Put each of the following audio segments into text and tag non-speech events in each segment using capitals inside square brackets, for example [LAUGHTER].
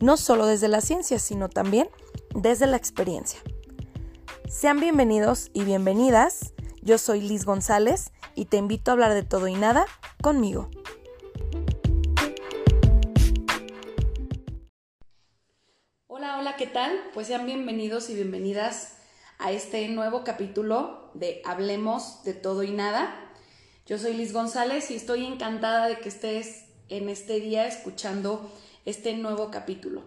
no solo desde la ciencia, sino también desde la experiencia. Sean bienvenidos y bienvenidas. Yo soy Liz González y te invito a hablar de todo y nada conmigo. Hola, hola, ¿qué tal? Pues sean bienvenidos y bienvenidas a este nuevo capítulo de Hablemos de todo y nada. Yo soy Liz González y estoy encantada de que estés en este día escuchando este nuevo capítulo.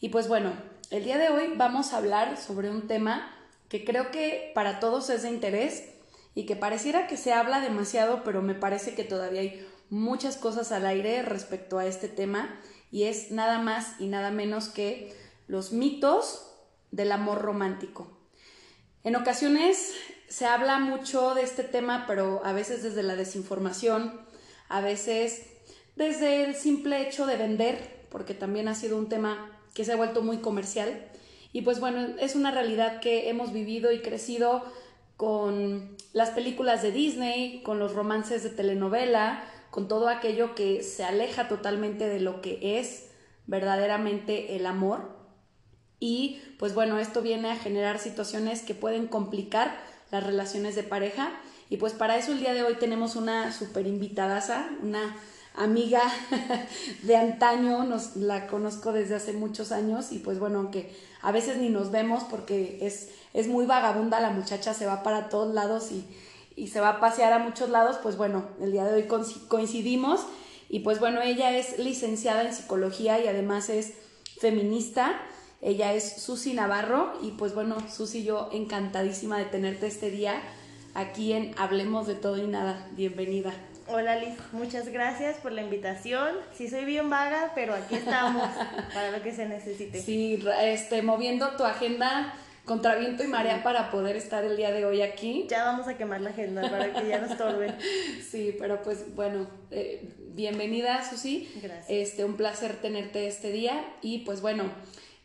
Y pues bueno, el día de hoy vamos a hablar sobre un tema que creo que para todos es de interés y que pareciera que se habla demasiado, pero me parece que todavía hay muchas cosas al aire respecto a este tema y es nada más y nada menos que los mitos del amor romántico. En ocasiones se habla mucho de este tema, pero a veces desde la desinformación, a veces desde el simple hecho de vender, porque también ha sido un tema que se ha vuelto muy comercial. Y pues bueno, es una realidad que hemos vivido y crecido con las películas de Disney, con los romances de telenovela, con todo aquello que se aleja totalmente de lo que es verdaderamente el amor. Y pues bueno, esto viene a generar situaciones que pueden complicar las relaciones de pareja. Y pues para eso el día de hoy tenemos una super invitadaza, una amiga [LAUGHS] de antaño, nos la conozco desde hace muchos años y pues bueno, aunque a veces ni nos vemos porque es, es muy vagabunda, la muchacha se va para todos lados y, y se va a pasear a muchos lados, pues bueno, el día de hoy coincidimos y pues bueno, ella es licenciada en psicología y además es feminista. Ella es Susi Navarro y pues bueno, Susi yo encantadísima de tenerte este día aquí en Hablemos de todo y nada. Bienvenida. Hola Liz, muchas gracias por la invitación. Sí soy bien vaga, pero aquí estamos [LAUGHS] para lo que se necesite. Sí, este, moviendo tu agenda contra viento y marea para poder estar el día de hoy aquí. Ya vamos a quemar la agenda para que ya no estorbe. [LAUGHS] sí, pero pues bueno, eh, bienvenida Susi. Gracias. Este, un placer tenerte este día y pues bueno,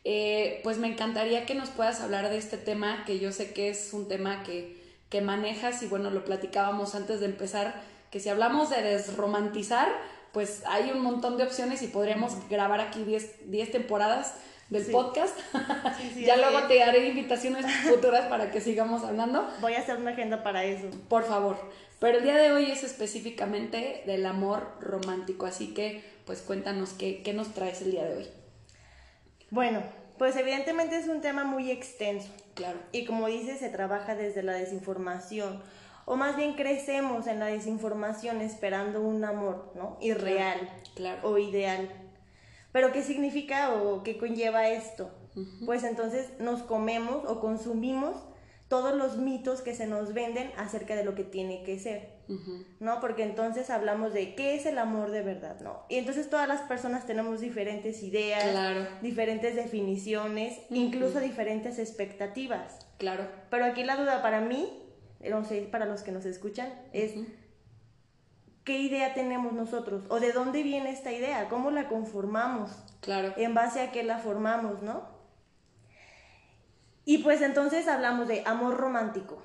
eh, pues me encantaría que nos puedas hablar de este tema que yo sé que es un tema que, que manejas y bueno, lo platicábamos antes de empezar que si hablamos de desromantizar, pues hay un montón de opciones y podríamos grabar aquí 10 temporadas del podcast. [LAUGHS] ya luego te haré invitaciones [LAUGHS] futuras para que sigamos hablando. Voy a hacer una agenda para eso. Por favor. Pero el día de hoy es específicamente del amor romántico, así que pues cuéntanos qué, qué nos traes el día de hoy. Bueno, pues evidentemente es un tema muy extenso. Claro. Y como dices, se trabaja desde la desinformación o más bien crecemos en la desinformación esperando un amor, ¿no? Irreal claro, o ideal. Pero ¿qué significa o qué conlleva esto? Pues entonces nos comemos o consumimos todos los mitos que se nos venden acerca de lo que tiene que ser, ¿no? Porque entonces hablamos de qué es el amor de verdad, ¿no? Y entonces todas las personas tenemos diferentes ideas, diferentes definiciones, incluso diferentes expectativas. Claro. Pero aquí la duda para mí no sé, para los que nos escuchan, es qué idea tenemos nosotros o de dónde viene esta idea, cómo la conformamos, claro. en base a qué la formamos, ¿no? Y pues entonces hablamos de amor romántico.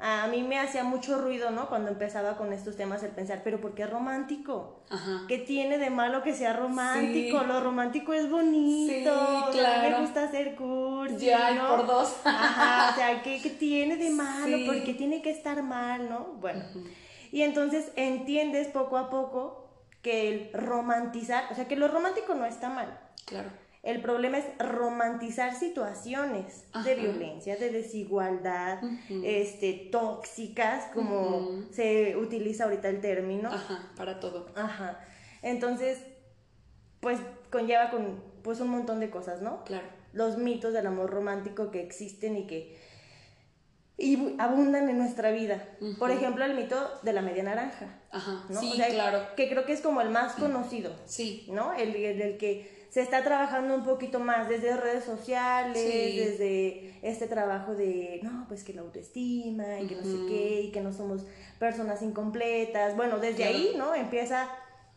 A mí me hacía mucho ruido, ¿no? Cuando empezaba con estos temas el pensar, pero ¿por qué romántico? Ajá. ¿Qué tiene de malo que sea romántico? Lo romántico es bonito. Sí, claro. me gusta hacer cursi. Ya, ¿no? por dos. [LAUGHS] Ajá, o sea, ¿qué, qué tiene de malo? ¿Por qué tiene que estar mal, no? Bueno. Y entonces entiendes poco a poco que el romantizar, o sea, que lo romántico no está mal. Claro el problema es romantizar situaciones de violencia, de desigualdad, este, tóxicas, como se utiliza ahorita el término. Ajá, para todo. Ajá. Entonces, pues conlleva con pues un montón de cosas, ¿no? Claro. Los mitos del amor romántico que existen y que y abundan en nuestra vida. Por ejemplo, el mito de la media naranja. Ajá, ¿no? sí, O sea, claro. Que creo que es como el más [CLEARS THROAT] conocido. Sí, ¿no? El, el, el que se está trabajando un poquito más desde redes sociales, Sí. desde este trabajo de, no, pues que la autoestima y que no sé qué, y que no somos personas incompletas. Bueno, desde Claro. ahí, ¿no? Empieza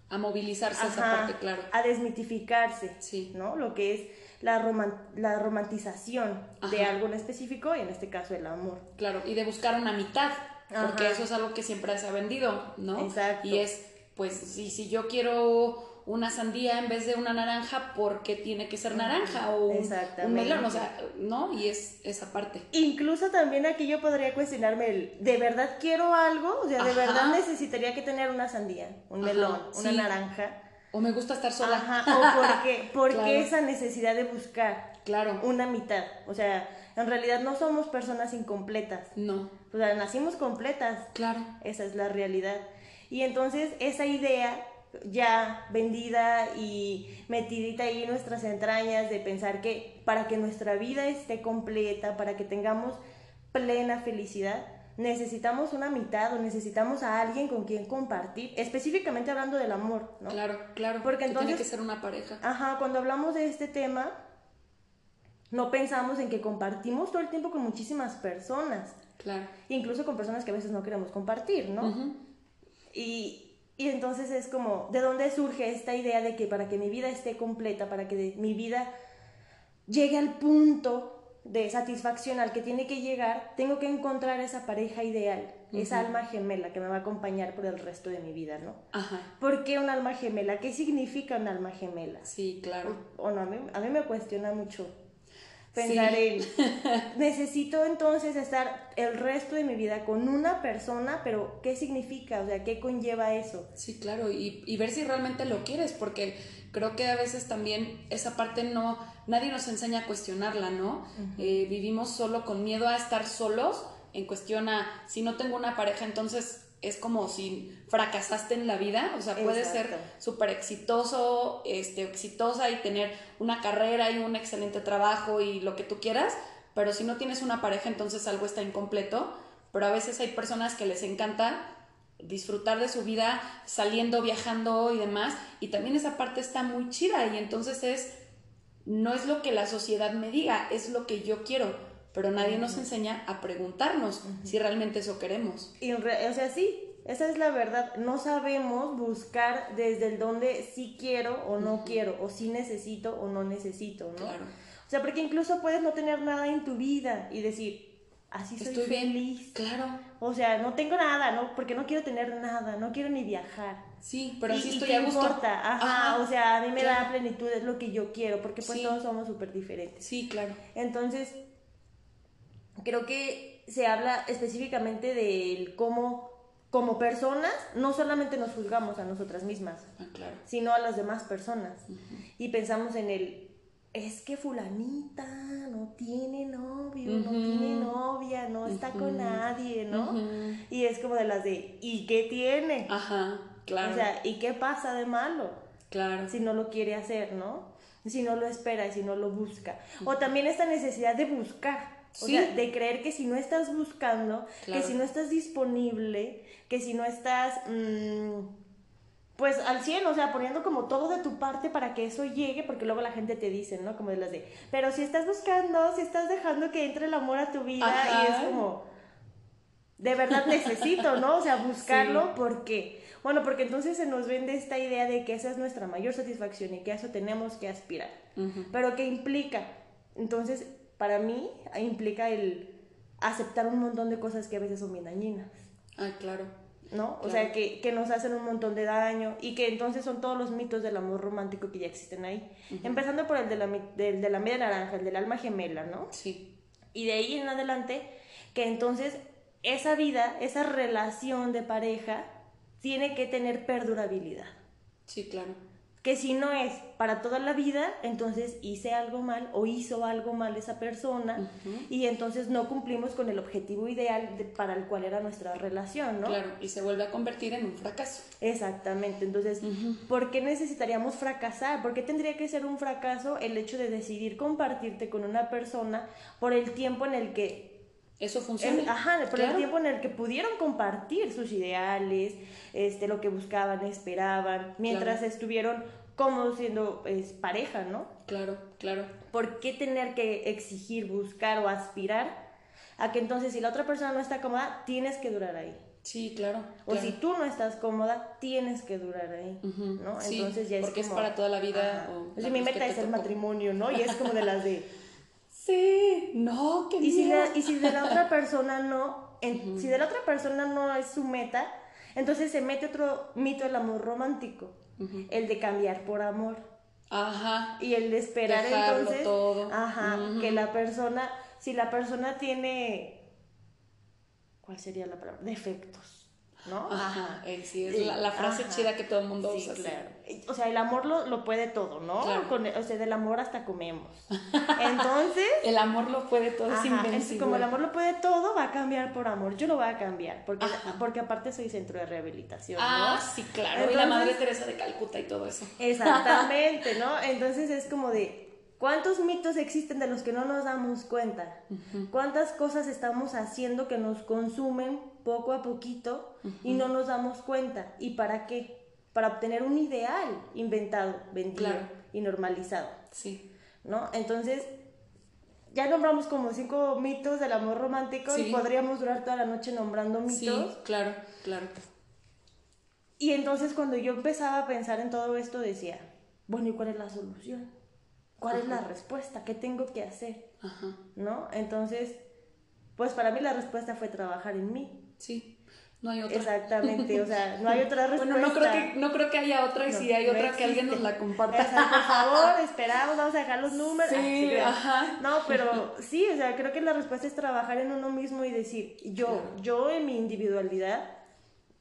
a movilizarse esa parte, claro. a desmitificarse, Sí. ¿no? Lo que es la, roman- la romantización de algo en específico, y en este caso el amor. Claro, y de buscar una mitad, porque eso es algo que siempre se ha vendido, ¿no? Exacto. Y es, pues, si, si yo quiero una sandía en vez de una naranja, ¿por qué tiene que ser naranja? O un, melón, o sea, ¿no? Y es esa parte. Incluso también aquí yo podría cuestionarme el, ¿de verdad quiero algo? O sea, ¿de Ajá. verdad necesitaría que tener una sandía, un Ajá, melón, una naranja? O me gusta estar sola. Ajá, o por [LAUGHS] qué, por qué Claro. esa necesidad de buscar Claro. una mitad. O sea, en realidad no somos personas incompletas. No, O sea, nacimos completas. claro. Esa es la realidad. Y entonces esa idea ya vendida y metidita ahí en nuestras entrañas de pensar que para que nuestra vida esté completa, para que tengamos plena felicidad, necesitamos una mitad o necesitamos a alguien con quien compartir, específicamente hablando del amor, ¿no? Claro, claro. Porque que tiene entonces- que ser una pareja. Ajá, cuando hablamos de este tema, no pensamos en que compartimos todo el tiempo con muchísimas personas, Claro. incluso con personas que a veces no queremos compartir, ¿no? Y, y entonces es como, ¿de dónde surge esta idea de que para que mi vida esté completa, para que de- mi vida llegue al punto de satisfacción al que tiene que llegar, tengo que encontrar esa pareja ideal, esa alma gemela que me va a acompañar por el resto de mi vida, ¿no? Ajá. ¿Por qué un alma gemela? ¿Qué significa un alma gemela? Sí, claro. O no, a mí, a mí me cuestiona mucho pensar en, [LAUGHS] necesito entonces estar el resto de mi vida con una persona, pero ¿qué significa? O sea, ¿qué conlleva eso? Sí, claro, y, y ver si realmente lo quieres, porque creo que a veces también esa parte no, nadie nos enseña a cuestionarla, ¿no? Eh, vivimos solo con miedo a estar solos en cuestión a, si no tengo una pareja, entonces es como si fracasaste en la vida, o sea, puedes ser súper exitoso, este, exitosa y tener una carrera y un excelente trabajo y lo que tú quieras, pero si no tienes una pareja, entonces algo está incompleto, pero a veces hay personas que les encanta disfrutar de su vida saliendo, viajando y demás, y también esa parte está muy chida y entonces es, no es lo que la sociedad me diga, es lo que yo quiero, pero nadie nos enseña a preguntarnos si realmente eso queremos. Y o sea, sí, esa es la verdad. No sabemos buscar desde el donde sí quiero o no quiero, o sí necesito o no necesito, ¿no? Claro. O sea, porque incluso puedes no tener nada en tu vida y decir, así soy Estoy bien. feliz. Claro. O sea, no tengo nada, ¿no? Porque no quiero tener nada, no quiero ni viajar. Sí, pero y, sí y estoy a gusto. importa, ajá, Ajá, o sea, a mí me claro. da plenitud, es lo que yo quiero, porque pues Sí. todos somos súper diferentes. Sí, claro. Entonces, creo que se habla específicamente del cómo, como personas, no solamente nos juzgamos a nosotras mismas, Ah, claro. sino a las demás personas. Y pensamos en el, es que fulanita no tiene novio, no tiene novia, no está con nadie, ¿no? Y es como de las de, ¿y qué tiene? Ajá, claro. O sea, ¿y qué pasa de malo? claro. si no lo quiere hacer, ¿no? Si no lo espera y si no lo busca. O también esta necesidad de buscar. O Sí. sea, de creer que si no estás buscando, Claro. que si no estás disponible, que si no estás, mm, pues al 100, o sea, poniendo como todo de tu parte para que eso llegue, porque luego la gente te dice, ¿no? Como de las de, pero si estás buscando, si estás dejando que entre el amor a tu vida, Ajá. y es como, de verdad necesito, ¿no? O sea, buscarlo, Sí. ¿por qué? Bueno, porque entonces se nos vende esta idea de que esa es nuestra mayor satisfacción y que a eso tenemos que aspirar. Pero ¿qué implica? Entonces, para mí, implica el aceptar un montón de cosas que a veces son bien dañinas, Ah, claro. ¿no? O sea, que, que nos hacen un montón de daño y que entonces son todos los mitos del amor romántico que ya existen ahí. Empezando por el de, la, del de la media naranja, el del alma gemela, ¿no? Sí. Y de ahí en adelante, que entonces esa vida, esa relación de pareja, tiene que tener perdurabilidad. Sí, claro. Que si no es para toda la vida, entonces hice algo mal o hizo algo mal esa persona y entonces no cumplimos con el objetivo ideal de- para el cual era nuestra relación, ¿no? Claro. Y se vuelve a convertir en un fracaso. Exactamente, entonces, ¿por qué necesitaríamos fracasar? ¿Por qué tendría que ser un fracaso el hecho de decidir compartirte con una persona por el tiempo en el que eso funciona. ajá, por el tiempo en el que pudieron compartir sus ideales, este, lo que buscaban, esperaban, mientras estuvieron cómodos siendo es, pareja, ¿no? Claro, claro. ¿Por qué tener que exigir, buscar o aspirar a que entonces si la otra persona no está cómoda, tienes que durar ahí? Sí, claro. O si tú no estás cómoda, tienes que durar ahí, ¿no? Entonces ya es porque es para toda la vida. O mi meta es el matrimonio, ¿no? Y es como de las de... [LAUGHS] sí, no, qué y si, y si de la otra [LAUGHS] persona no, si de la otra persona no es su meta, entonces se mete otro mito del amor romántico, el de cambiar por amor. Ajá. Y el de esperar entonces, todo. Ajá, que la persona, si la persona tiene ¿cuál sería la palabra? Defectos. ¿No? Ajá, sí, es la, frase chida que todo el mundo usa. Claro. O sea, el amor lo, lo puede todo, ¿no? Con, o sea, del amor hasta comemos. [LAUGHS] Entonces. el amor lo puede todo, es invencible. como el amor lo puede todo, va a cambiar por amor. Yo lo voy a cambiar, porque, porque aparte soy centro de rehabilitación. Ah, sí, claro. y la Madre Teresa de Calcuta y todo eso. Exactamente, [LAUGHS] ¿no? Entonces es como de ¿Cuántos mitos existen de los que no nos damos cuenta? ¿Cuántas cosas estamos haciendo que nos consumen poco a poquito y no nos damos cuenta? ¿Y para qué? Para obtener un ideal inventado, vendido y normalizado. Sí. ¿No? Entonces, ya nombramos como cinco mitos del amor romántico y podríamos durar toda la noche nombrando mitos. Sí, claro, claro. Y entonces cuando yo empezaba a pensar en todo esto decía, bueno, ¿y cuál es la solución? ¿Cuál es la respuesta? ¿Qué tengo que hacer? Ajá. ¿No? Entonces, pues para mí la respuesta fue trabajar en mí. Sí. No hay otra. Exactamente, o sea, no [LAUGHS] hay otra respuesta. Bueno, no creo que, no creo que haya otra y si hay otra que alguien nos la comparta. por favor, [LAUGHS] esperamos, vamos a dejar los números. Sí, ajá. No, pero [LAUGHS] sí, o sea, creo que la respuesta es trabajar en uno mismo y decir, yo, yo en mi individualidad,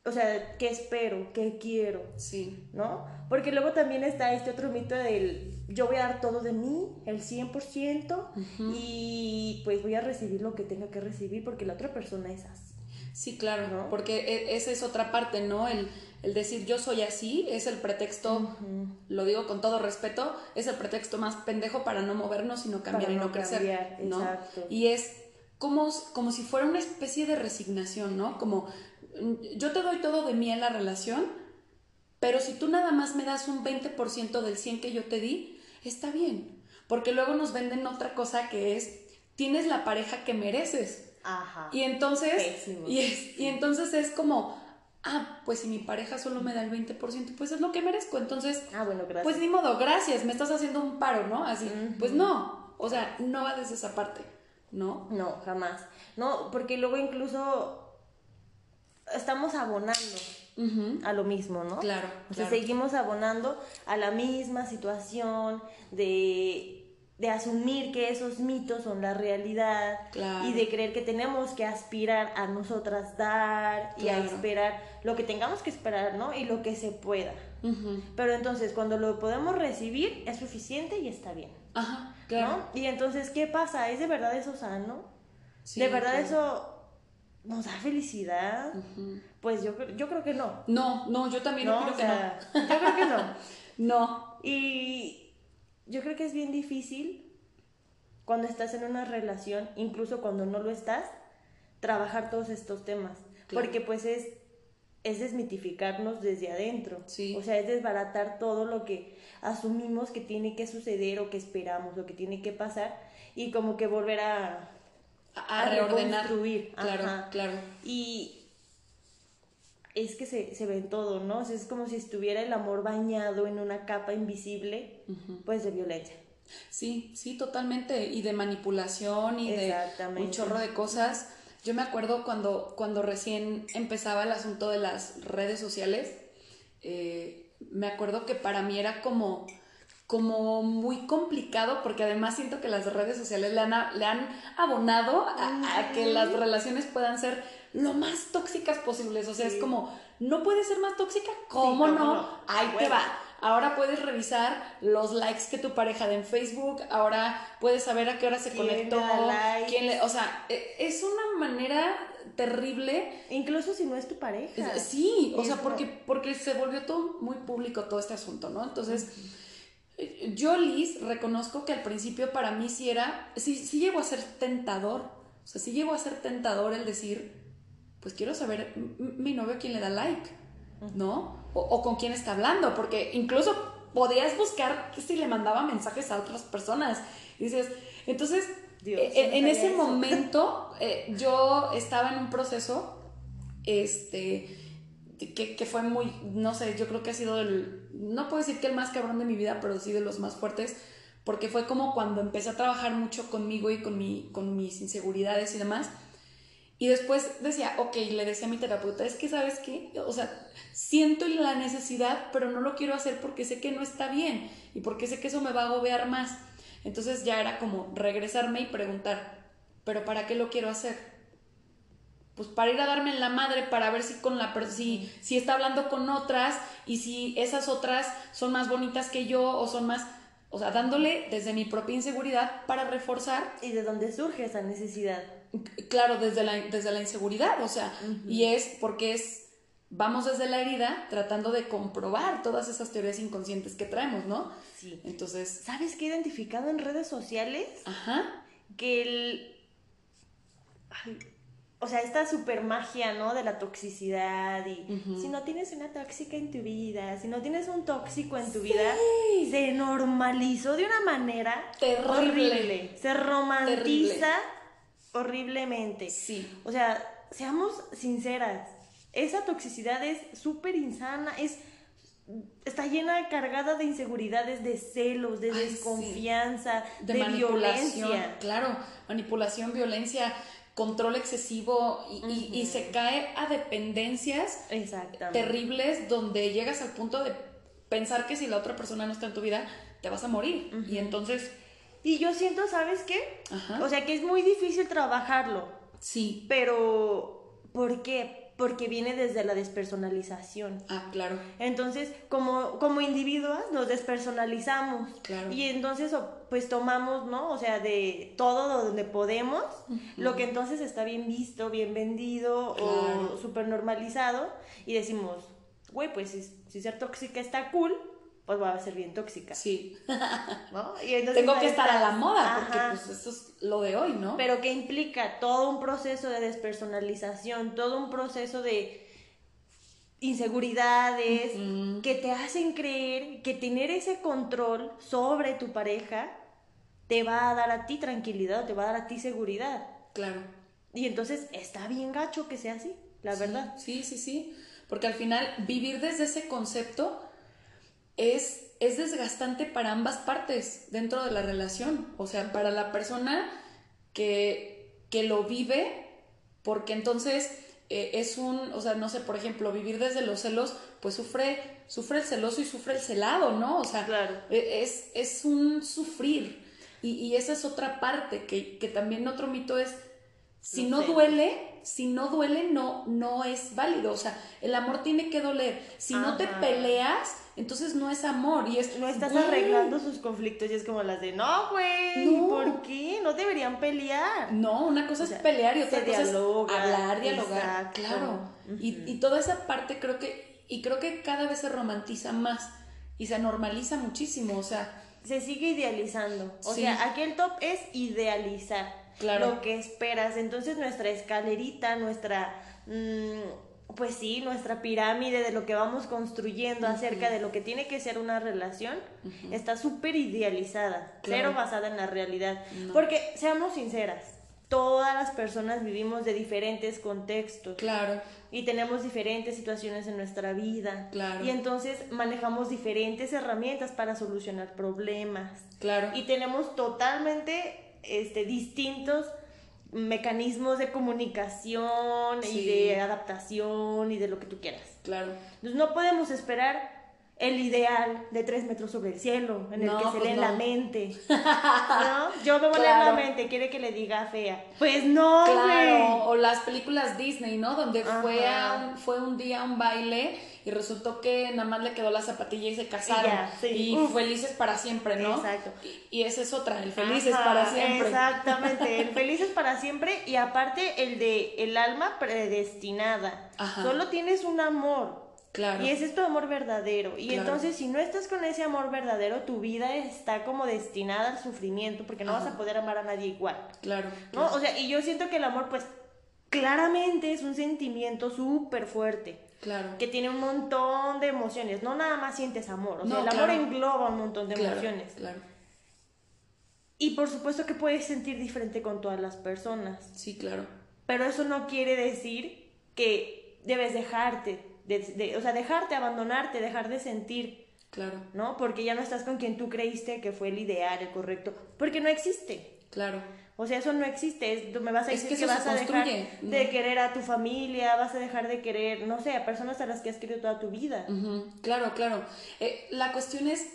o sea, ¿qué espero? ¿Qué quiero? Sí. ¿No? Porque luego también está este otro mito del yo voy a dar todo de mí, el 100%, y pues voy a recibir lo que tenga que recibir porque la otra persona es así. Sí, claro, ¿no? porque e, esa es otra parte, ¿no? El, el decir yo soy así es el pretexto, lo digo con todo respeto, es el pretexto más pendejo para no movernos, sino cambiar y no, crecer, ¿no? Exacto. Y es como, como si fuera una especie de resignación, ¿no? Como yo te doy todo de mí en la relación, pero si tú nada más me das un 20% del 100 que yo te di, está bien. Porque luego nos venden otra cosa que es, tienes la pareja que mereces. Ajá. Y entonces, y, y entonces es como, ah, pues si mi pareja solo me da el 20%, pues es lo que merezco. Entonces, ah, bueno, gracias. pues ni modo, gracias, me estás haciendo un paro, ¿no? Así, pues no, o sea, no va desde esa parte, ¿no? No, jamás. No, porque luego incluso estamos abonando a lo mismo, ¿no? Claro. O sea, seguimos abonando a la misma situación de, asumir que esos mitos son la realidad y de creer que tenemos que aspirar a nosotras dar y a esperar lo que tengamos que esperar, ¿no? Y lo que se pueda. Pero entonces, cuando lo podemos recibir, es suficiente y está bien. Ajá, claro. Y entonces, ¿qué pasa? ¿Es de verdad eso sano? ¿De verdad eso nos da felicidad? Pues yo, yo creo que no. No, no, yo también creo que no. Yo creo que no. [LAUGHS] no. Y yo creo que es bien difícil cuando estás en una relación, incluso cuando no lo estás, trabajar todos estos temas. Porque pues es, es desmitificarnos desde adentro. Sí. O sea, es desbaratar todo lo que asumimos que tiene que suceder o que esperamos o que tiene que pasar y como que volver a a, reordenar. Claro, claro. Y es que se, se ve en todo, ¿no? es como si estuviera el amor bañado en una capa invisible, pues de violencia. Sí, sí, totalmente. Y de manipulación y de un chorro de cosas. Yo me acuerdo cuando, cuando recién empezaba el asunto de las redes sociales, eh, me acuerdo que para mí era como como muy complicado porque además siento que las redes sociales le han, le han abonado a, que las relaciones puedan ser lo más tóxicas posibles. O sea, es como, ¿no puede ser más tóxica? ¿Cómo, no? Ahí te va. Ahora puedes revisar los likes que tu pareja da en Facebook, ahora puedes saber a qué hora se conectó, quién le, o sea, e, es una manera terrible. Incluso si no es tu pareja. Sí, o sea, porque, porque se volvió todo muy público todo este asunto, ¿no? Entonces, yo, Liz, reconozco que al principio para mí sí era, sí, sí llegó a ser tentador. O sea, sí llegó a ser tentador el decir, pues quiero saber mi novio quién le da like, ¿no? O, con quién está hablando, porque incluso podías buscar si le mandaba mensajes a otras personas. Y dices, entonces, eh, eh, en ese momento [LAUGHS] eh, yo estaba en un proceso, este, que, fue muy, no sé, yo creo que ha sido el, no puedo decir que el más cabrón de mi vida, pero sí de los más fuertes, porque fue como cuando empecé a trabajar mucho conmigo y con, mi, con mis inseguridades y demás. Y después decía, ok, le decía a mi terapeuta, es que sabes qué, o sea, siento la necesidad, pero no lo quiero hacer porque sé que no está bien y porque sé que eso me va a agobiar más. Entonces ya era como regresarme y preguntar, pero ¿para qué lo quiero hacer? Pues para ir a darme en la madre, para ver si con la si, si está hablando con otras y si esas otras son más bonitas que yo o son más o sea, dándole desde mi propia inseguridad para reforzar. ¿Y de dónde surge esa necesidad? Claro, desde la, desde la inseguridad, o sea, y es porque es, vamos desde la herida tratando de comprobar todas esas teorías inconscientes que traemos, ¿no? Sí. Entonces... ¿Sabes qué he identificado en redes sociales? Ajá. Que el o sea, esta super magia, ¿no? De la toxicidad y si no tienes una tóxica en tu vida, si no tienes un tóxico en tu vida, se normalizó de una manera terrible. Se romantiza horriblemente. Sí. O sea, seamos sinceras, esa toxicidad es súper insana, es está llena, cargada de inseguridades, de celos, de desconfianza, de, de violencia. Claro, manipulación, violencia control excesivo y, se cae a dependencias terribles donde llegas al punto de pensar que si la otra persona no está en tu vida, te vas a morir. Y entonces... Y yo siento, ¿sabes qué? O sea, que es muy difícil trabajarlo. Sí. Pero, ¿por qué? Porque viene desde la despersonalización. Ah, claro. Entonces, como, como individuos nos despersonalizamos. Claro. Y entonces, pues tomamos, ¿no? O sea, de todo donde podemos, lo que entonces está bien visto, bien vendido o súper normalizado, y decimos, güey, pues si, si ser tóxica está cool, pues va a ser bien tóxica. Sí. [LAUGHS] ¿No? Y Tengo que estar a la moda, porque pues eso es lo de hoy, ¿no? Pero que implica todo un proceso de despersonalización, todo un proceso de inseguridades que te hacen creer que tener ese control sobre tu pareja te va a dar a ti tranquilidad, te va a dar a ti seguridad. Claro. Y entonces está bien gacho que sea así, la verdad. Sí, sí, sí. Porque al final vivir desde ese concepto es, es desgastante para ambas partes dentro de la relación. O sea, para la persona que, que lo vive, porque entonces eh, es un, o sea, no sé, por ejemplo, vivir desde los celos, pues sufre, sufre el celoso y sufre el celado, ¿no? O sea, claro. E, es, es un sufrir. Y, y, esa es otra parte, que, que también otro mito es, si no, duele, si no duele, no, no es válido. O sea, el amor tiene que doler. Si no te peleas, entonces no es amor y es... No estás arreglando sus conflictos y es como las de, no, güey, ¿por qué? No deberían pelear. No, una cosa es pelear y otra cosa es hablar, dialogar. Claro. y, y toda esa parte creo que, y creo que cada vez se romantiza más y se normaliza muchísimo, o sea... Se sigue idealizando. O sea, aquí el top es idealizar claro. lo que esperas. Entonces nuestra escalerita, nuestra... Mmm, pues sí, nuestra pirámide de lo que vamos construyendo acerca de lo que tiene que ser una relación está súper idealizada, cero basada en la realidad. Porque, seamos sinceras, todas las personas vivimos de diferentes contextos. Claro. Y tenemos diferentes situaciones en nuestra vida. Claro. Y entonces manejamos diferentes herramientas para solucionar problemas. Claro. Y tenemos totalmente este, distintos mecanismos de comunicación y de adaptación y de lo que tú quieras. Claro. Entonces no podemos esperar el ideal de tres metros sobre el cielo, en el que se pues lee la mente. [LAUGHS] ¿No? Yo me voy a leer la mente, quiere que le diga fea. Pues no, Claro, o las películas Disney, ¿no? Donde fue, un, fue un día un baile y resultó que nada más le quedó la zapatilla y se casaron. Y, felices para siempre, ¿no? Exacto. Y, esa es otra, el felices para siempre. Exactamente, el [LAUGHS] felices para siempre y aparte el de el alma predestinada. Solo tienes un amor Claro. Y ese es tu amor verdadero. Y Claro. entonces, si no estás con ese amor verdadero, tu vida está como destinada al sufrimiento, porque no Ajá. vas a poder amar a nadie igual. Claro. ¿No? O sea, y yo siento que el amor, pues, claramente es un sentimiento súper fuerte. Claro. Que tiene un montón de emociones. No nada más sientes amor. O sea, No, el amor claro. engloba un montón de Claro, emociones. Claro. Y por supuesto que puedes sentir diferente con todas las personas. Sí, claro. Pero eso no quiere decir que debes dejarte, de, de- o sea, dejarte, abandonarte, dejar de sentir, Claro. ¿no? Porque ya no estás con quien tú creíste que fue el ideal, el correcto, porque no existe. Claro. O sea, eso no existe. Es- me vas a Es decir que que, eso vas se a dejar ¿no? de querer a tu familia, vas a dejar de querer, no sé, a personas a las que has querido toda tu vida. Claro, claro. Eh, la cuestión es,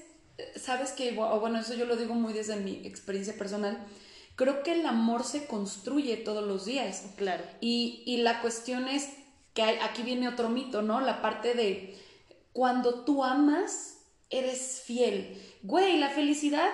sabes que, o bueno, eso yo lo digo muy desde mi experiencia personal, creo que el amor se construye todos los días. Claro. Y, y la cuestión es que hay- aquí viene otro mito, ¿no? La parte de cuando tú amas, eres fiel. Güey, la felicidad,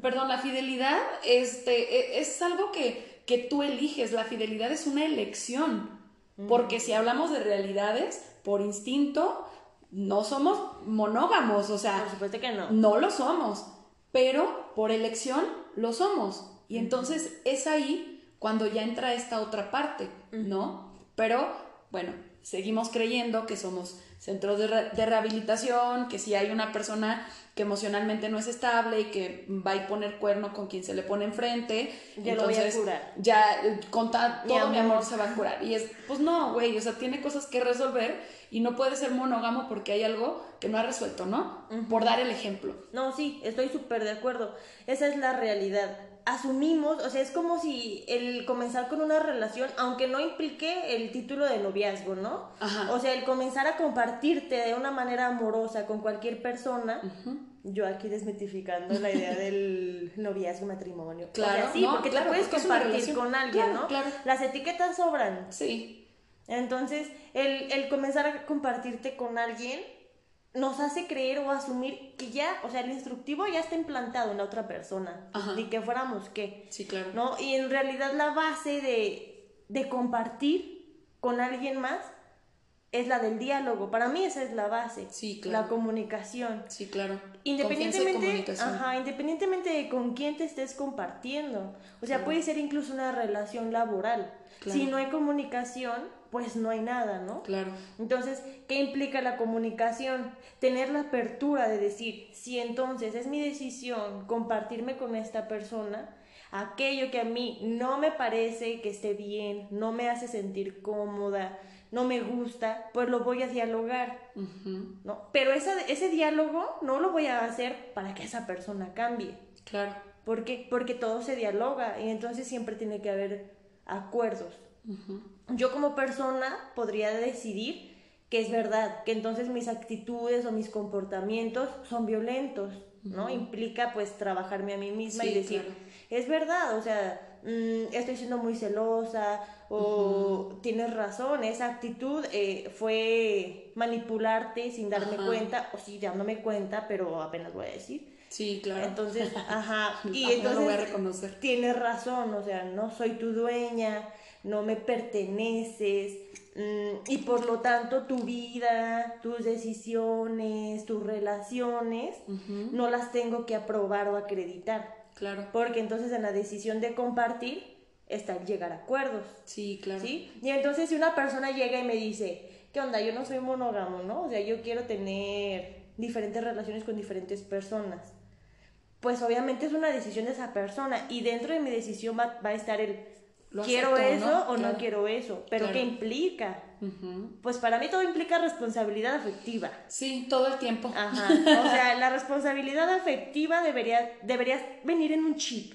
perdón, la fidelidad este, e- es algo que, que tú eliges. La fidelidad es una elección. Porque si hablamos de realidades, por instinto, no somos monógamos, o sea, Por supuesto que no. no lo somos, pero por elección lo somos. Y entonces es ahí cuando ya entra esta otra parte, ¿no? Pero bueno, seguimos creyendo que somos centros de, re- de rehabilitación, que si hay una persona que emocionalmente no es estable y que va a poner cuerno con quien se le pone enfrente, Ya lo voy a entonces curar. ya eh, con Mi todo mi amor. amor se va a curar. Y es, pues no, güey, o sea, tiene cosas que resolver y no puede ser monógamo porque hay algo que no ha resuelto, ¿no? Por dar el ejemplo. No, sí, estoy súper de acuerdo. Esa es la realidad. Asumimos, o sea, es como si el comenzar con una relación, aunque no implique el título de noviazgo, ¿no? Ajá. O sea, el comenzar a compartirte de una manera amorosa con cualquier persona. Yo aquí desmitificando la idea del [LAUGHS] noviazgo matrimonio. O sea, Claro, sí, no, porque claro, te puedes compartir con alguien, Claro, ¿no? claro. Las etiquetas sobran. Sí, Entonces, el, el comenzar a compartirte con alguien nos hace creer o asumir que ya, o sea, el instructivo ya está implantado en la otra persona. Ajá. Ni que fuéramos qué. sí, claro. ¿No? Y en realidad la base de, de compartir con alguien más es la del diálogo. Para mí esa es la base. Sí, claro. La comunicación. Sí, claro. Y Independientemente, ajá, independientemente de con quién te estés compartiendo. O sea, puede ser incluso una relación laboral. Claro. Si no hay comunicación, pues no hay nada, ¿no? Claro. Entonces, ¿qué implica la comunicación? Tener la apertura de decir, si entonces es mi decisión compartirme con esta persona, aquello que a mí no me parece que esté bien, no me hace sentir cómoda, no me gusta, pues lo voy a dialogar, ¿no? Pero esa, ese diálogo no lo voy a hacer para que esa persona cambie. Claro. ¿Por qué? Porque todo se dialoga y entonces siempre tiene que haber acuerdos. Yo como persona podría decidir que es verdad, que entonces mis actitudes o mis comportamientos son violentos, ¿no? Implica pues trabajarme a mí misma Sí, y decir, claro. es verdad, o sea, mm, estoy siendo muy celosa o tienes razón, esa actitud eh, fue manipularte sin darme cuenta, o sí dándome cuenta, pero apenas voy a decir. Sí, claro. Entonces, ajá, [LAUGHS] y Ah, no entonces lo voy a reconocer. tienes razón, o sea, no soy tu dueña, no me perteneces, mm, y por lo tanto tu vida, tus decisiones, tus relaciones, no las tengo que aprobar o acreditar, Claro. porque entonces en la decisión de compartir está el llegar a acuerdos. Sí, claro. ¿Sí? Y entonces si una persona llega y me dice, ¿qué onda? Yo no soy monógamo, ¿no? O sea, yo quiero tener diferentes relaciones con diferentes personas. Pues obviamente es una decisión de esa persona y dentro de mi decisión va, va a estar el, ¿quiero eso ¿no? o Claro. no quiero eso? Pero Claro. ¿qué implica? Ujú. Pues para mí todo implica responsabilidad afectiva. Sí, todo el tiempo. Ajá. [LAUGHS] O sea, la responsabilidad afectiva debería, debería venir en un chip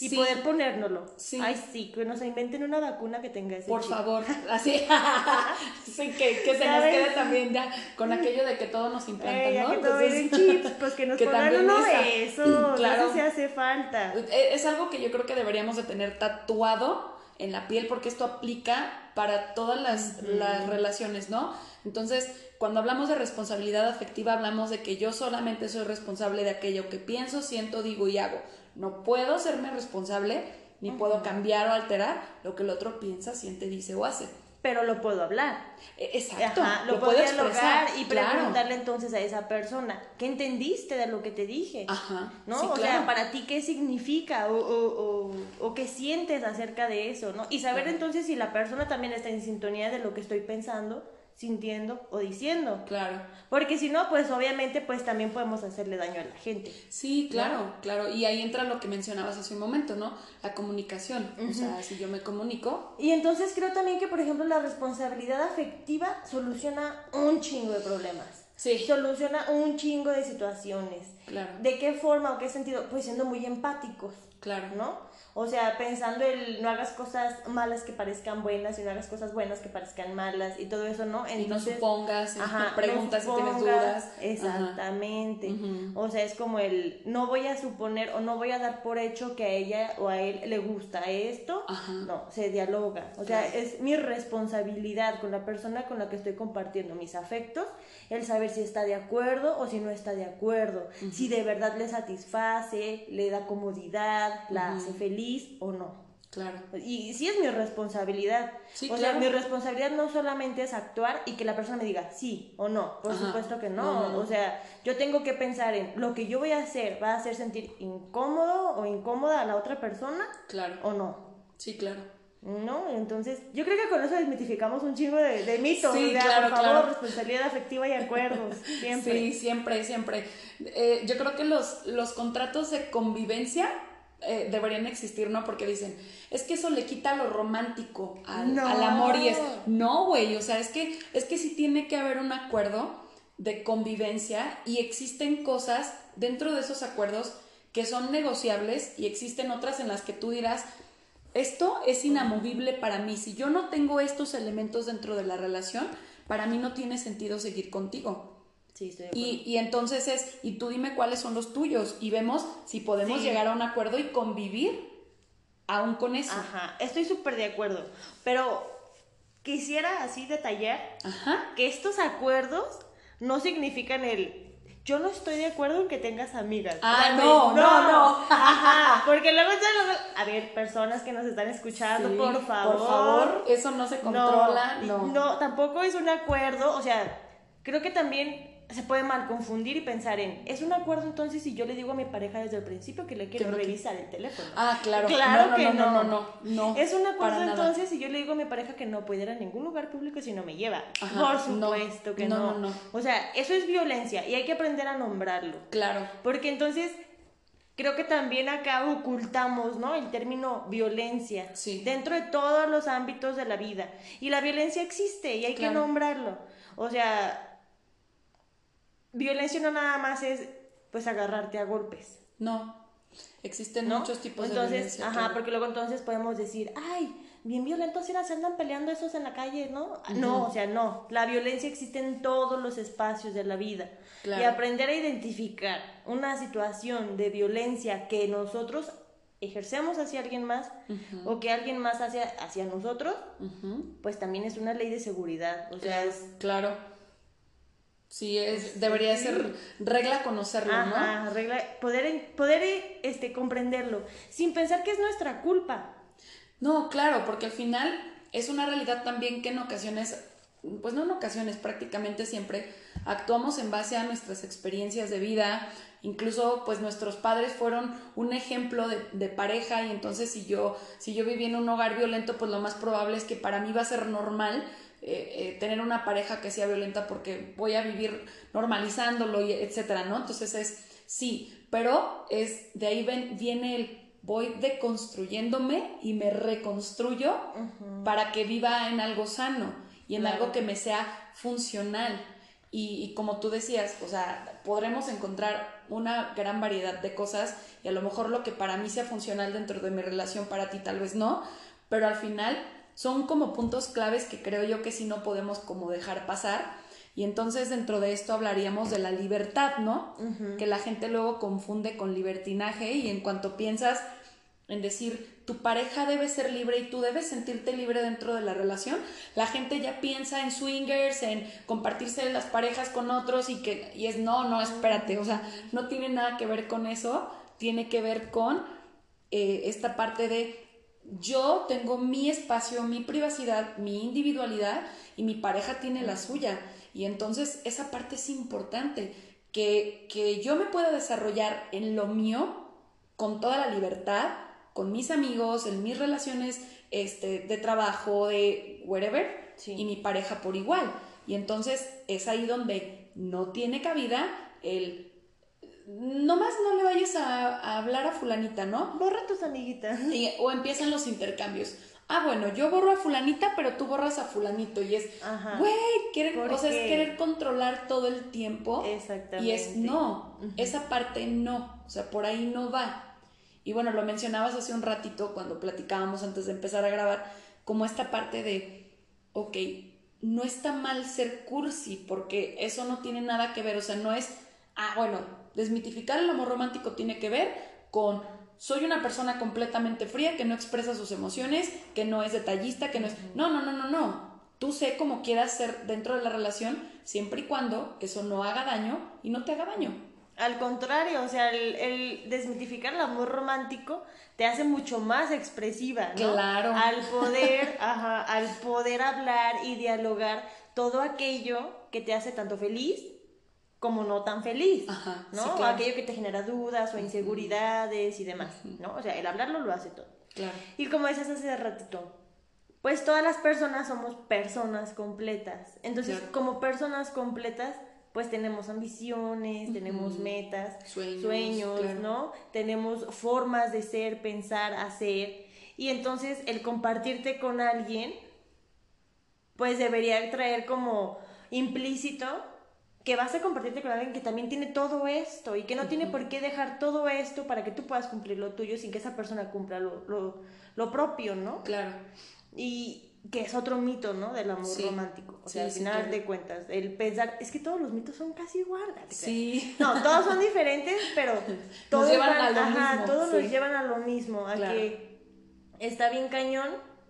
y Sí. poder ponérnoslo. Sí. Ay, sí, que nos inventen una vacuna que tenga ese Por chip. favor, [LAUGHS] así. [LAUGHS] sí, que, que se nos ¿Sabes? quede también ya con aquello de que todo nos implantan, Eh, ¿no? que todo Entonces- en chips, pues que nos que pongan uno de [CLEARS THROAT] eso, Claro. eso se hace falta. Eh, Es algo que yo creo que deberíamos de tener tatuado en la piel porque esto aplica para todas las, las relaciones, ¿no? Entonces, cuando hablamos de responsabilidad afectiva, hablamos de que yo solamente soy responsable de aquello que pienso, siento, digo y hago. No puedo serme responsable ni puedo cambiar o alterar lo que el otro piensa, siente, dice o hace. Pero lo puedo hablar. E, exacto. lo, puedo dialogar y preguntarle entonces a esa persona, ¿qué entendiste de lo que te dije? Ajá. ¿No? o sea, para ti, ¿qué significa o, o, o, qué sientes acerca de eso? ¿no? Y saber entonces si la persona también está en sintonía de lo que estoy pensando sintiendo o diciendo. Claro. Porque si no, pues obviamente pues también podemos hacerle daño a la gente. Sí, claro, claro. Y ahí entra lo que mencionabas hace un momento, ¿no? La comunicación. O sea, si yo me comunico. Y entonces creo también que, por ejemplo, la responsabilidad afectiva soluciona un chingo de problemas. Sí. Soluciona un chingo de situaciones. Claro. ¿De qué forma o qué sentido? Pues siendo muy empáticos. Claro. ¿No? O sea, pensando el no hagas cosas malas que parezcan buenas y no hagas cosas buenas que parezcan malas y todo eso, ¿no? Entonces, y no supongas, preguntas si tienes dudas. Exactamente. O sea, es como el no voy a suponer o no voy a dar por hecho que a ella o a él le gusta esto. No, se dialoga. O sea, es mi responsabilidad con la persona con la que estoy compartiendo mis afectos, el saber si está de acuerdo o si no está de acuerdo, si de verdad le satisface, le da comodidad, la hace feliz o no. Claro. Y sí es mi responsabilidad. o sea, mi responsabilidad no solamente es actuar y que la persona me diga sí o no. Por supuesto que no. O sea, yo tengo que pensar en lo que yo voy a hacer, ¿va a hacer sentir incómodo o incómoda a la otra persona? Claro. ¿O no? Sí, claro. ¿No? Entonces, yo creo que con eso desmitificamos un chingo de, de mitos. Sí, claro, por favor, responsabilidad afectiva y acuerdos. [LAUGHS] Siempre. Sí, siempre, siempre. Eh, yo creo que los, los contratos de convivencia eh, deberían existir, ¿no? Porque dicen, es que eso le quita lo romántico al, amor y es, no, güey, o sea, es que, es que sí tiene que haber un acuerdo de convivencia y existen cosas dentro de esos acuerdos que son negociables y existen otras en las que tú dirás, esto es inamovible para mí, si yo no tengo estos elementos dentro de la relación, para mí no tiene sentido seguir contigo y, y, entonces es, y tú dime cuáles son los tuyos y vemos si podemos llegar a un acuerdo y convivir aún con eso. Ajá, estoy súper de acuerdo, pero quisiera así detallar que estos acuerdos no significan el yo no estoy de acuerdo en que tengas amigas. Ah, no, no, no, [LAUGHS] Ajá, porque luego a ver, personas que nos están escuchando, por favor. Por favor, eso no se controla, no. No, tampoco es un acuerdo, o sea, creo que también se puede mal confundir y pensar en, ¿es un acuerdo entonces si yo le digo a mi pareja desde el principio que le quiero revisar el teléfono? Ah, claro. Claro que no. No, no, no, Es un acuerdo entonces si yo le digo a mi pareja que no puede ir a ningún lugar público si no me lleva. Por supuesto que no. No, O sea, eso es violencia y hay que aprender a nombrarlo. Claro. Porque entonces creo que también acá ocultamos, ¿no? El término violencia sí. dentro de todos los ámbitos de la vida. Y la violencia existe y hay que nombrarlo. O sea, violencia no nada más es pues agarrarte a golpes. No. Existen muchos tipos de violencia. Ajá, porque luego entonces podemos decir, ay, bien violentos si se andan peleando esos en la calle, ¿no? No, o sea, no. La violencia existe en todos los espacios de la vida. Y aprender a identificar una situación de violencia que nosotros ejercemos hacia alguien más o que alguien más hace hacia nosotros, pues también es una ley de seguridad. O sea, es... Claro Sí, es, debería ser regla conocerlo, Ajá, ¿no? regla, poder, poder este, comprenderlo, sin pensar que es nuestra culpa. No, claro, porque al final es una realidad también que en ocasiones, pues no en ocasiones, prácticamente siempre actuamos en base a nuestras experiencias de vida, incluso pues nuestros padres fueron un ejemplo de, de, pareja y entonces si yo, si yo viví en un hogar violento, pues lo más probable es que para mí va a ser normal eh, eh, tener una pareja que sea violenta porque voy a vivir normalizándolo y etcétera, ¿no? Entonces es sí, pero es de ahí ven, viene el voy deconstruyéndome y me reconstruyo para que viva en algo sano y en algo que me sea funcional. Y, y, como tú decías, o sea, podremos encontrar una gran variedad de cosas y a lo mejor lo que para mí sea funcional dentro de mi relación, para ti tal vez no, pero al final son como puntos claves que creo yo que sí no podemos como dejar pasar. Y entonces dentro de esto hablaríamos de la libertad, ¿no? Que la gente luego confunde con libertinaje y en cuanto piensas en decir tu pareja debe ser libre y tú debes sentirte libre dentro de la relación, la gente ya piensa en swingers, en compartirse las parejas con otros y que y es no, no, espérate, o sea, no tiene nada que ver con eso, tiene que ver con eh, esta parte de yo tengo mi espacio, mi privacidad, mi individualidad y mi pareja tiene la suya. Y entonces esa parte es importante, que, que yo me pueda desarrollar en lo mío con toda la libertad, con mis amigos, en mis relaciones este, de trabajo, de wherever, y mi pareja por igual. Y entonces es ahí donde no tiene cabida el nomás no le vayas a, hablar a fulanita, ¿no? Borra tus amiguitas. o empiezan los intercambios. Ah, bueno, yo borro a fulanita, pero tú borras a fulanito. Y es, güey, o sea, es querer controlar todo el tiempo. Exactamente. Y es, no, esa parte no, o sea, por ahí no va. Y bueno, lo mencionabas hace un ratito cuando platicábamos antes de empezar a grabar, como esta parte de, ok, no está mal ser cursi, porque eso no tiene nada que ver, o sea, no es, ah, bueno, desmitificar el amor romántico tiene que ver con soy una persona completamente fría que no expresa sus emociones, que no es detallista, que no es... No, no, no, no, no. Tú sé cómo quieras ser dentro de la relación siempre y cuando eso no haga daño y no te haga daño. Al contrario, o sea, el, desmitificar el amor romántico te hace mucho más expresiva, ¿no? Claro. Al poder, [LAUGHS] ajá, al poder hablar y dialogar todo aquello que te hace tanto feliz como no tan feliz, ¿no? O aquello que te genera dudas o inseguridades y demás, ¿no? O sea, el hablarlo lo hace todo. Claro. Y como decías hace ratito, pues todas las personas somos personas completas. Entonces, como personas completas, pues tenemos ambiciones, tenemos metas, sueños, ¿no? Tenemos formas de ser, pensar, hacer. Y entonces el compartirte con alguien, pues debería traer como implícito que vas a compartirte con alguien que también tiene todo esto y que no tiene por qué dejar todo esto para que tú puedas cumplir lo tuyo sin que esa persona cumpla lo, lo, propio, ¿no? Claro. Y que es otro mito, ¿no? Del amor romántico. O sea, al final de cuentas, el pensar, es que todos los mitos son casi iguales. Sí. No, todos son diferentes, pero [LAUGHS] todos nos llevan a lo mismo. Todos nos llevan a lo mismo, a que está bien cañón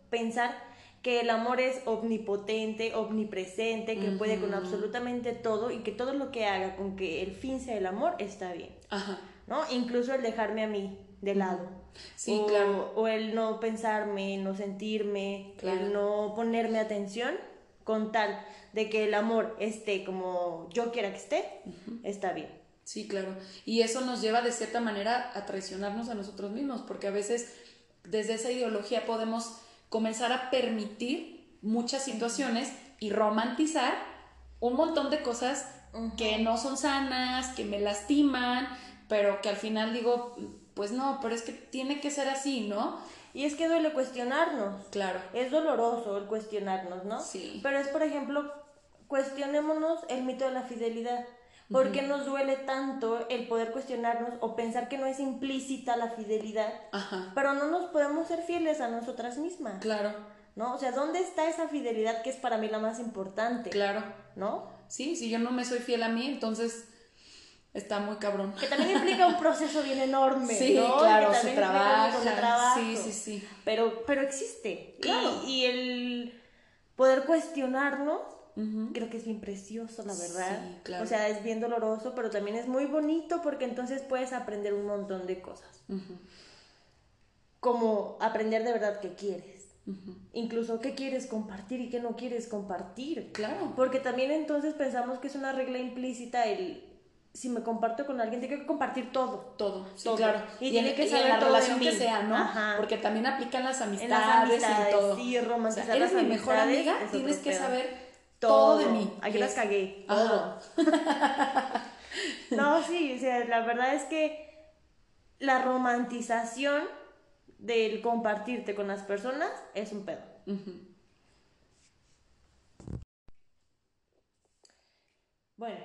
pensar que el amor es omnipotente, omnipresente, que puede con absolutamente todo y que todo lo que haga con que el fin sea el amor está bien. Ajá. ¿No? Incluso el dejarme a mí de lado. Sí, o, claro. O el no pensarme, no sentirme, el no ponerme atención con tal de que el amor esté como yo quiera que esté, está bien. Sí, claro. Y eso nos lleva de cierta manera a traicionarnos a nosotros mismos, porque a veces desde esa ideología podemos comenzar a permitir muchas situaciones y romantizar un montón de cosas que no son sanas, que me lastiman, pero que al final digo, pues no, pero es que tiene que ser así, ¿no? Y es que duele cuestionarnos. Claro. Es doloroso el cuestionarnos, ¿no? Sí. Pero es, por ejemplo, cuestionémonos el mito de la fidelidad. ¿Por qué nos duele tanto el poder cuestionarnos o pensar que no es implícita la fidelidad? Ajá. Pero no nos podemos ser fieles a nosotras mismas. Claro. ¿No? O sea, ¿dónde está esa fidelidad que es para mí la más importante? Claro. ¿No? Sí, si yo no me soy fiel a mí, entonces está muy cabrón. Que también implica un proceso bien enorme. [LAUGHS] Sí, claro, se trabaja. Sí, sí, sí. Pero, pero existe. Claro. y el poder cuestionarnos Creo que es bien precioso, la verdad. Sí, claro. O sea, es bien doloroso, pero también es muy bonito porque entonces puedes aprender un montón de cosas. Como aprender de verdad qué quieres. Incluso qué quieres compartir y qué no quieres compartir. Claro. Porque también entonces pensamos que es una regla implícita el si me comparto con alguien, tengo que compartir todo. Todo, sí, claro. Y, tiene que saber la relación que sea, ¿no? Porque también aplican las amistades, y todo. Sí, romantizar eres mi mejor amiga, tienes que saber todo, de mí. Aquí las cagué. Todo. [LAUGHS] no, sí, o sea, la verdad es que la romantización del compartirte con las personas es un pedo. Bueno,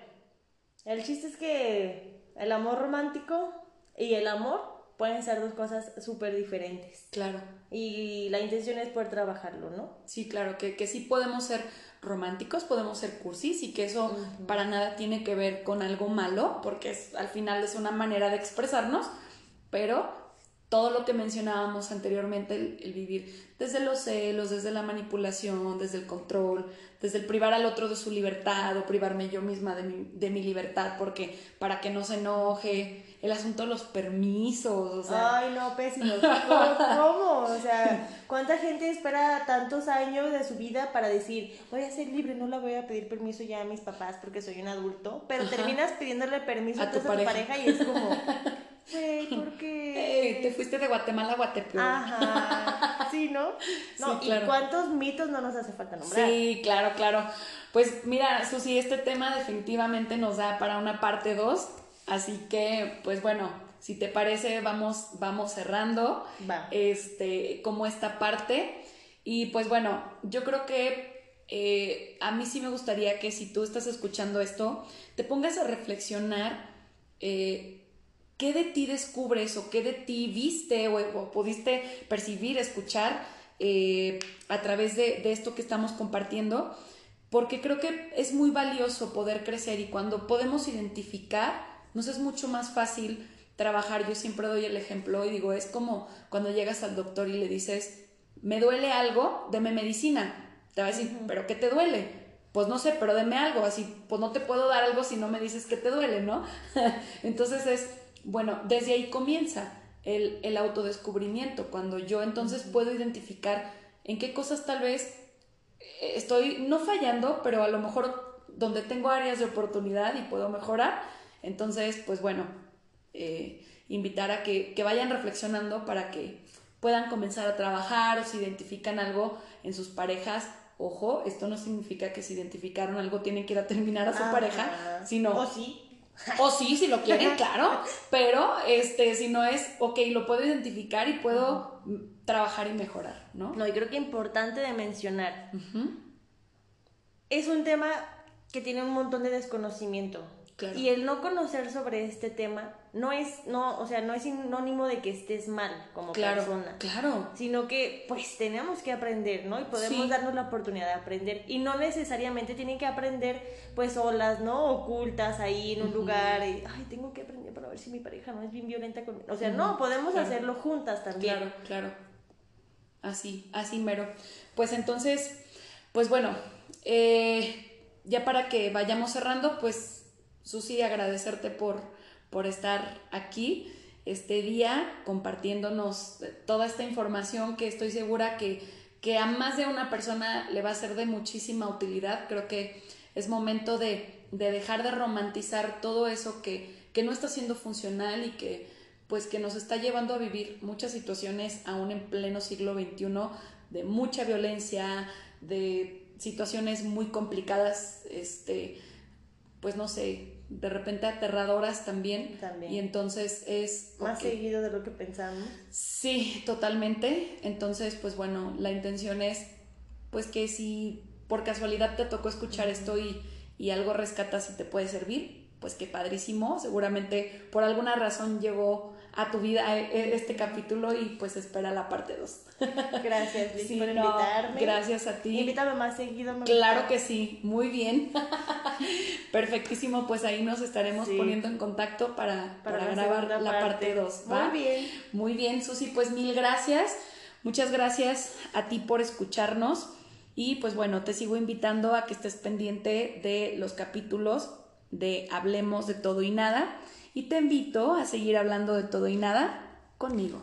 el chiste es que el amor romántico y el amor pueden ser dos cosas súper diferentes. Claro. Y la intención es poder trabajarlo, ¿no? Sí, claro, que, que sí podemos ser románticos, podemos ser cursis y que eso para nada tiene que ver con algo malo, porque es, al final es una manera de expresarnos, pero todo lo que mencionábamos anteriormente, el, vivir desde los celos, desde la manipulación, desde el control, desde el privar al otro de su libertad o privarme yo misma de mi, de mi libertad, porque para que no se enoje, el asunto de los permisos, o sea. Ay, no, pésimo. [LAUGHS] ¿Cómo? O sea, ¿cuánta gente espera tantos años de su vida para decir, voy a ser libre, no la voy a pedir permiso ya a mis papás porque soy un adulto? Pero terminas pidiéndole permiso a tu, pareja. y es como, [LAUGHS] güey, ¿por qué? te fuiste de Guatemala a Guatemala. Ajá. [LAUGHS] Sí, ¿no? No, ¿y cuántos mitos no nos hace falta nombrar? Sí, claro, claro. Pues mira, Susi, este tema definitivamente nos da para una parte 2 Así que, pues bueno, si te parece, vamos, vamos cerrando este, como esta parte. Y pues bueno, yo creo que eh, a mí sí me gustaría que si tú estás escuchando esto, te pongas a reflexionar eh, qué de ti descubres o qué de ti viste o, pudiste percibir, escuchar eh, a través de, de esto que estamos compartiendo, porque creo que es muy valioso poder crecer y cuando podemos identificar nos es mucho más fácil trabajar. Yo siempre doy el ejemplo y digo, es como cuando llegas al doctor y le dices, me duele algo, deme medicina. Te va a decir, ¿pero qué te duele? Pues no sé, pero deme algo, así, pues no te puedo dar algo si no me dices que te duele, ¿no? [LAUGHS] entonces es, bueno, desde ahí comienza el, el autodescubrimiento, cuando yo entonces puedo identificar en qué cosas tal vez eh, estoy no fallando, pero a lo mejor donde tengo áreas de oportunidad y puedo mejorar, entonces, pues bueno, eh, invitar a que, vayan reflexionando para que puedan comenzar a trabajar o si identifican algo en sus parejas. Ojo, esto no significa que si identificaron algo tienen que ir a terminar a su pareja, sino... O sí. O sí, si lo quieren, [LAUGHS] claro, pero este, si no es, ok, lo puedo identificar y puedo trabajar y mejorar, ¿no? No, y creo que importante de mencionar. Es un tema que tiene un montón de desconocimiento. Y el no conocer sobre este tema no es, no, o sea, no es sinónimo de que estés mal como persona. Claro. Sino que, pues, tenemos que aprender, ¿no? Y podemos darnos la oportunidad de aprender. Y no necesariamente tienen que aprender, pues, solas, ¿no? Ocultas ahí en un lugar. Y, ay, tengo que aprender para ver si mi pareja no es bien violenta conmigo. O sea, no, podemos hacerlo juntas también. Claro, claro. Así, así mero. Pues entonces, pues bueno, eh, ya para que vayamos cerrando, pues Susi, agradecerte por, por estar aquí este día compartiéndonos toda esta información que estoy segura que, que a más de una persona le va a ser de muchísima utilidad. Creo que es momento de, de dejar de romantizar todo eso que, que no está siendo funcional y que pues que nos está llevando a vivir muchas situaciones aún en pleno siglo XXI de mucha violencia, de situaciones muy complicadas, este, pues no sé, de repente aterradoras también. También. Y entonces es... Más seguido de lo que pensamos. Sí, totalmente. Entonces, pues bueno, la intención es, pues que si por casualidad te tocó escuchar esto y, y algo rescatas y te puede servir, pues qué padrísimo. Seguramente por alguna razón llegó a tu vida e, este capítulo y pues espera la parte 2. [LAUGHS] Gracias, Liz, por invitarme. Gracias a ti. Invítame más seguido. claro que sí, muy bien. [LAUGHS] Perfectísimo, pues ahí nos estaremos poniendo en contacto para, para, grabar la parte 2. Muy bien. Muy bien, Susi, pues mil gracias. Muchas gracias a ti por escucharnos y pues bueno, te sigo invitando a que estés pendiente de los capítulos de Hablemos de todo y nada y te invito a seguir hablando de todo y nada conmigo.